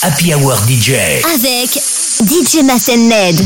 Happy Hour DJ. Avec DJ Ned.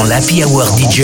Dans l'Happy Hour DJ.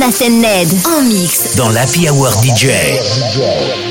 DJ Ned. En mix. Dans l'Happy Hour DJ.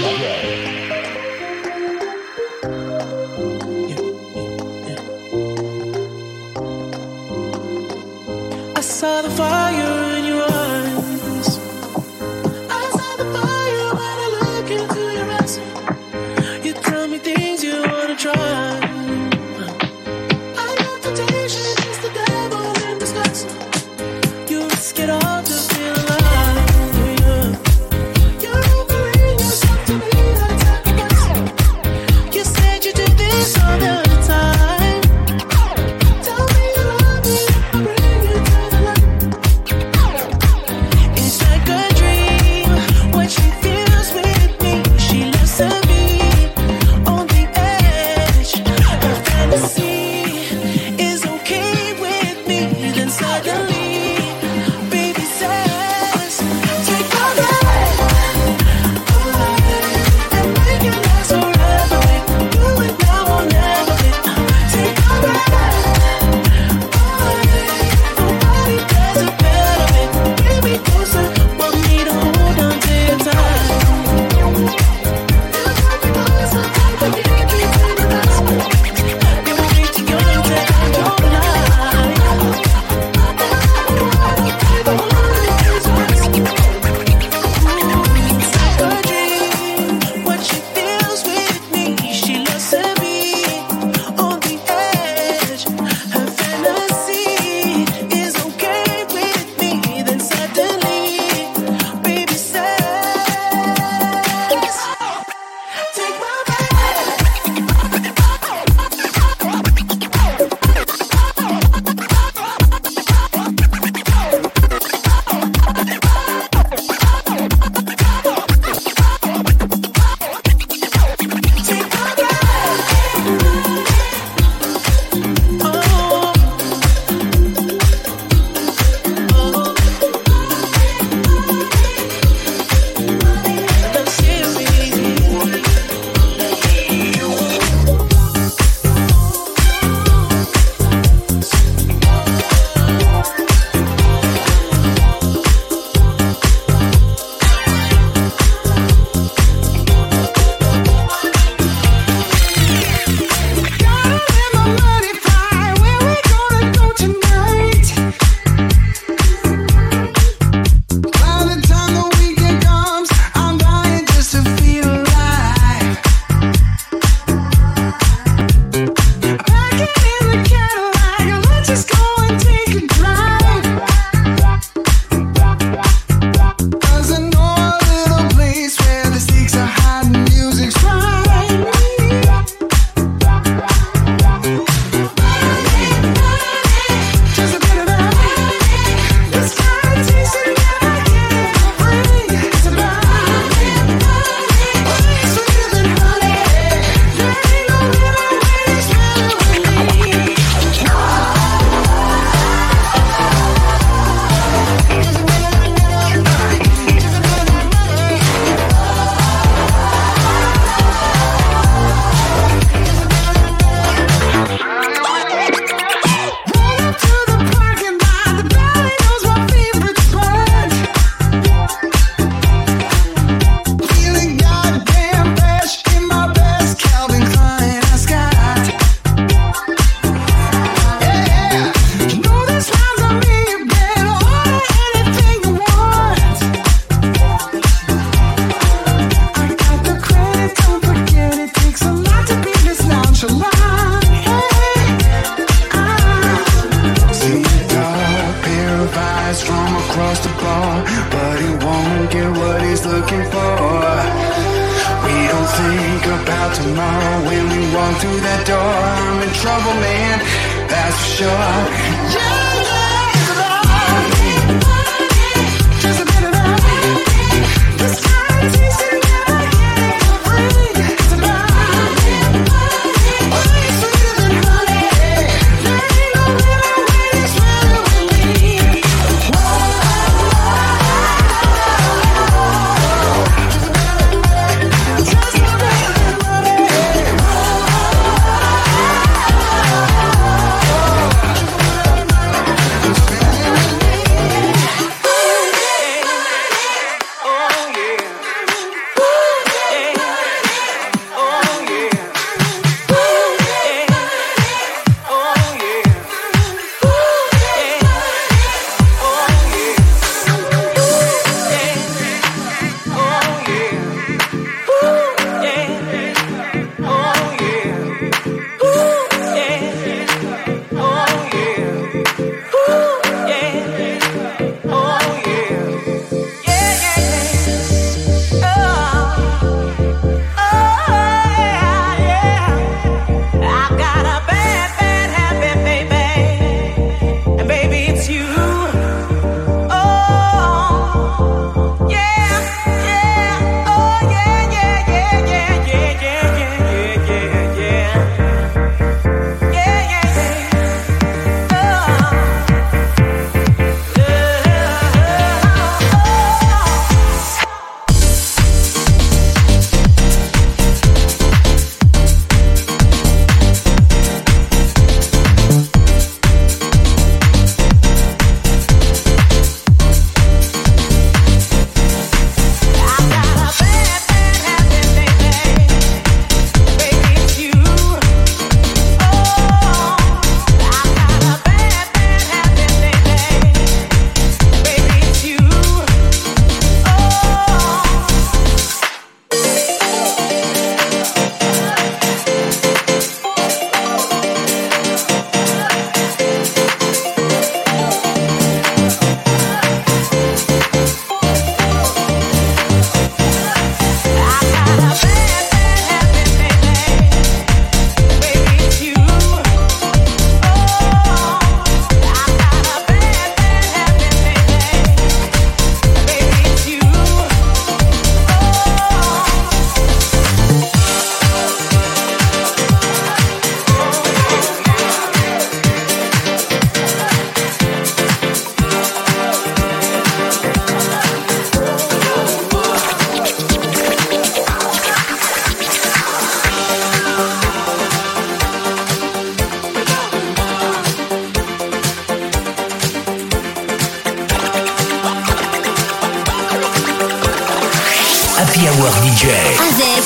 Happy DJ. Avec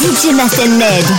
DJ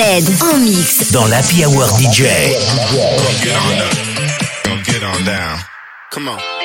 Ned mix dans l'Happy Hour DJ. Don't get on down. Come on.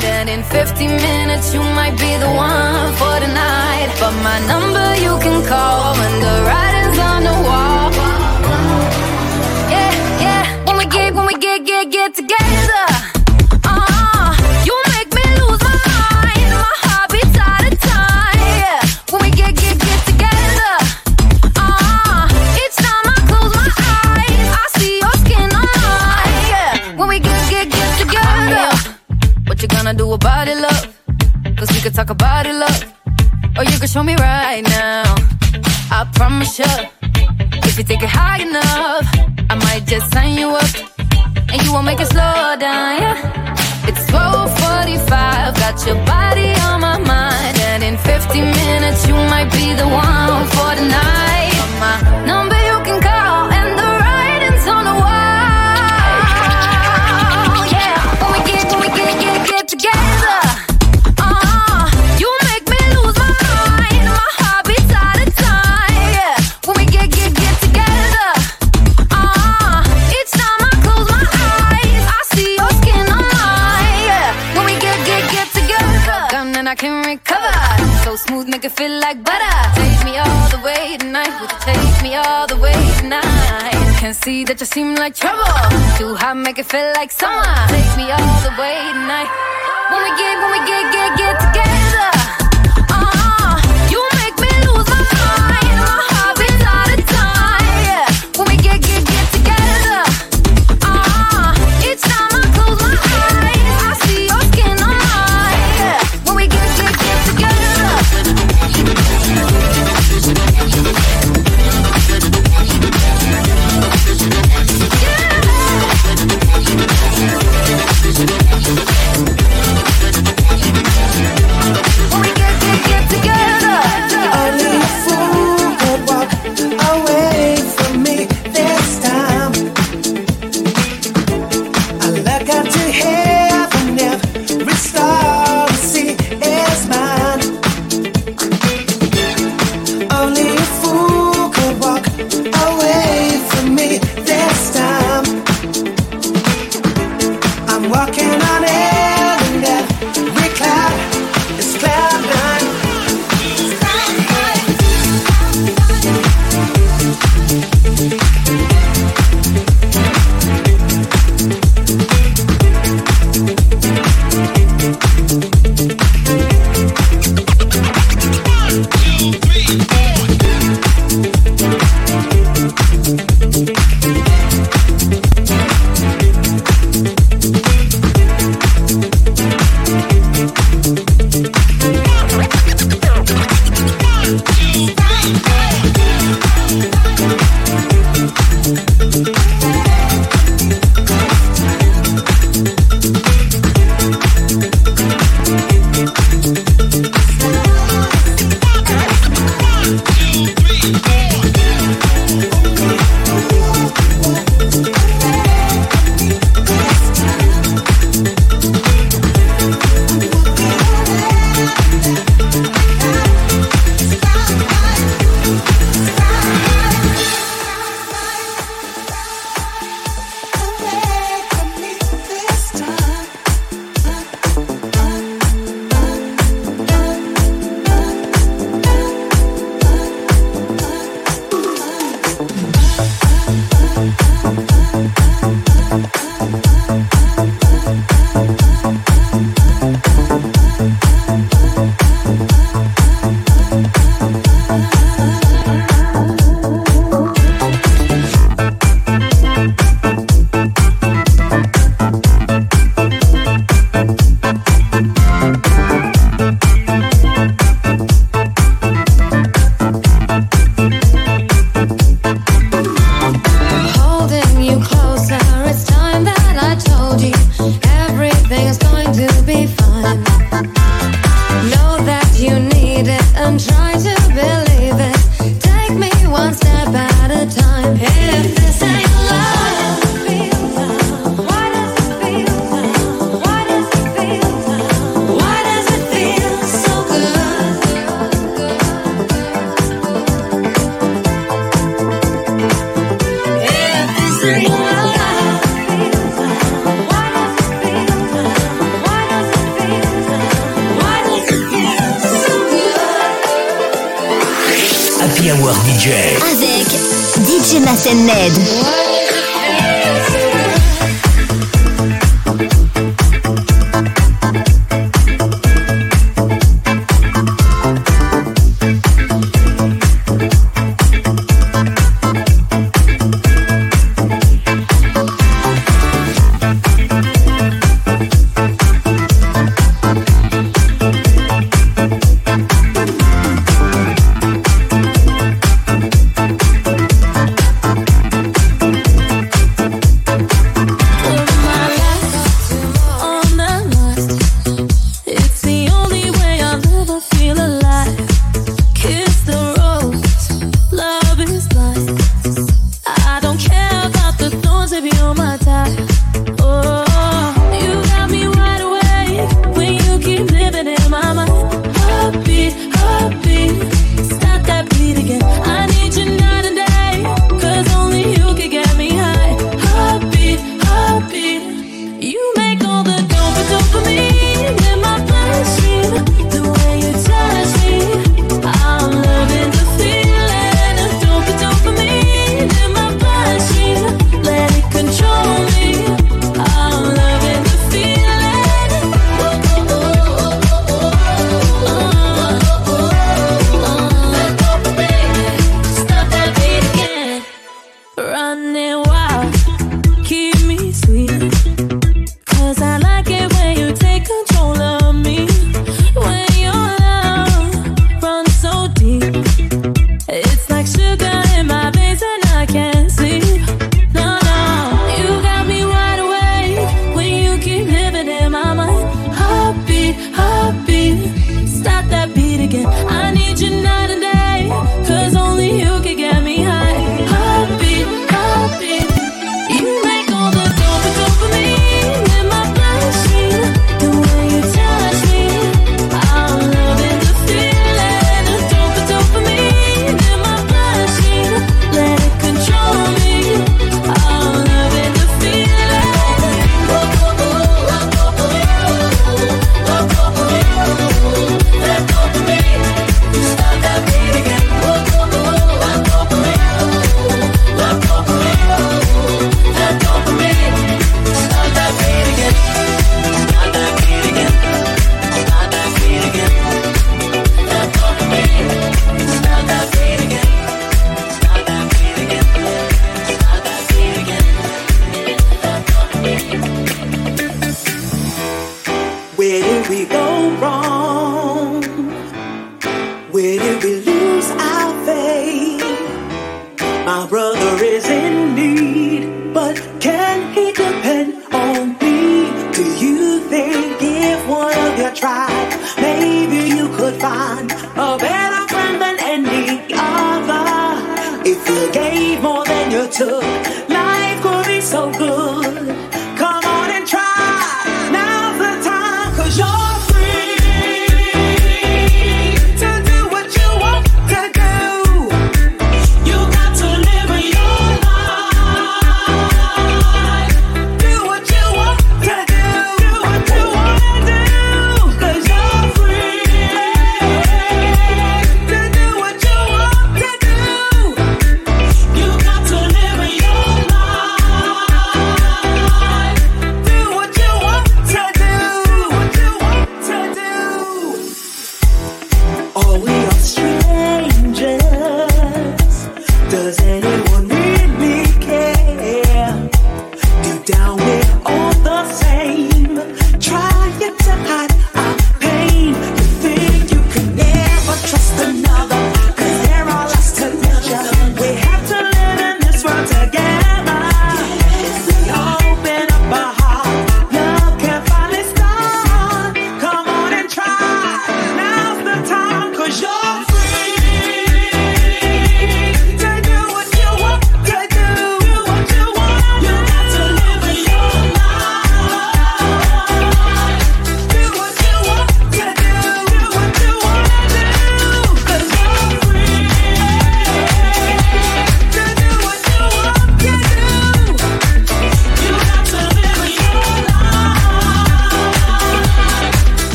And in 15 minutes you might be the one for the night. But my number you can call when the writing's on the wall. Yeah, yeah. When we get, when we get, get, get together. about it, love? Cause we could talk about it, love. Or you could show me right now. I promise you, if you take it high enough, I might just sign you up. And you won't make it slow down, yeah. It's 1245, got your body on my mind. And in 50 minutes, you might be the one for the night. My number I can recover. So smooth, make it feel like butter. Take me all the way tonight. Would you take me all the way tonight? Can see that you seem like trouble. Too hot, make it feel like summer. Take me all the way tonight. When we get, when we get, get, get together.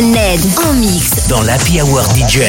Ned en mix. Dans l'Happy Hour DJ.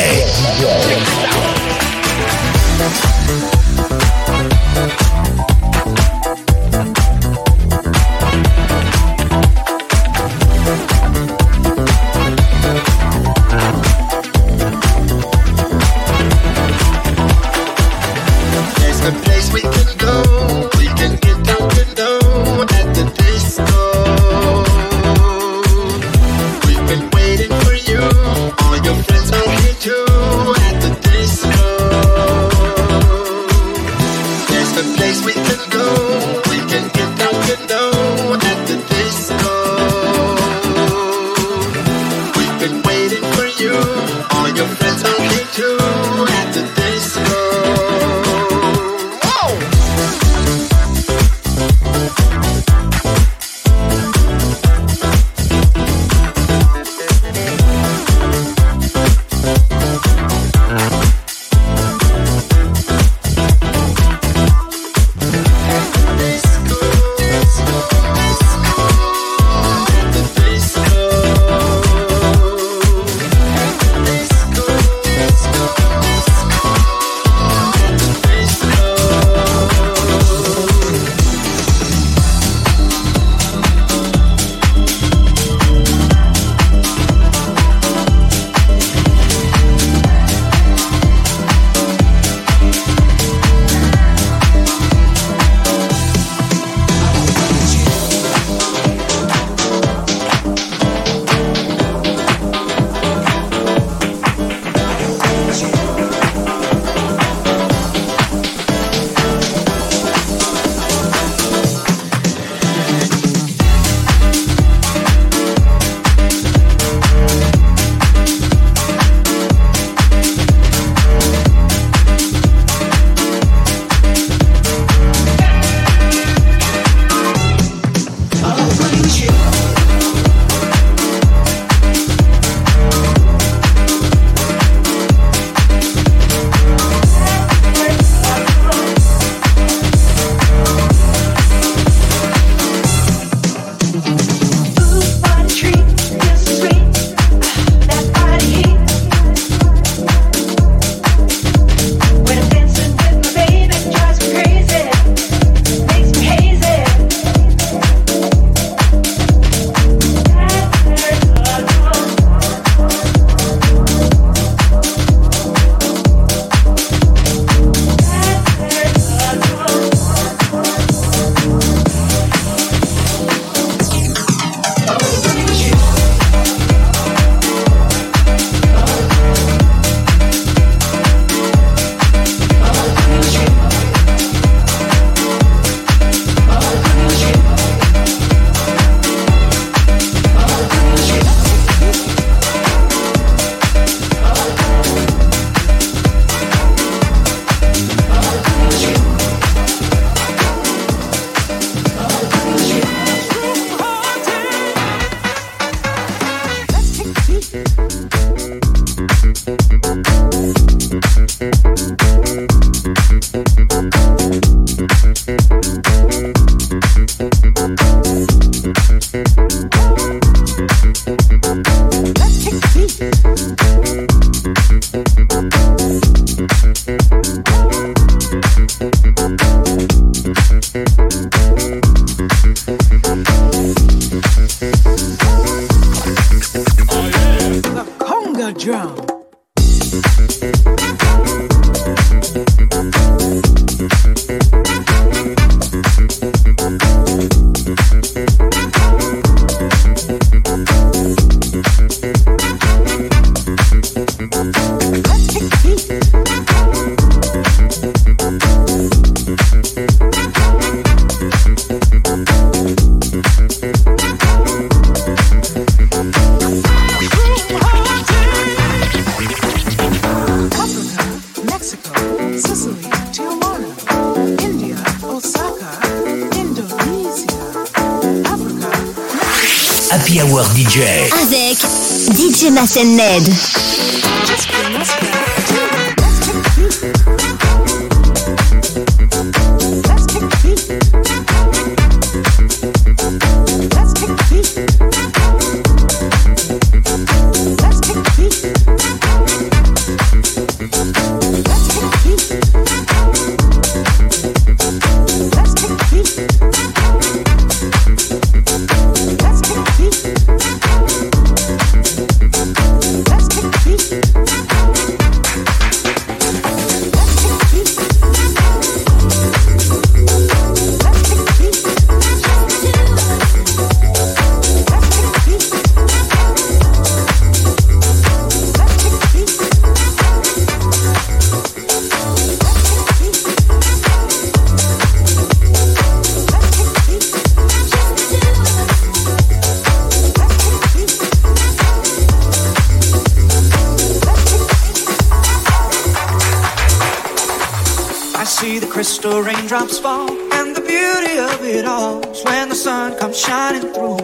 times fall, and the beauty of it all is when the sun comes shining through.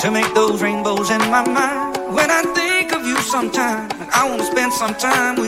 To make those rainbows in my mind, when I think of you sometime, I wanna spend some time with you.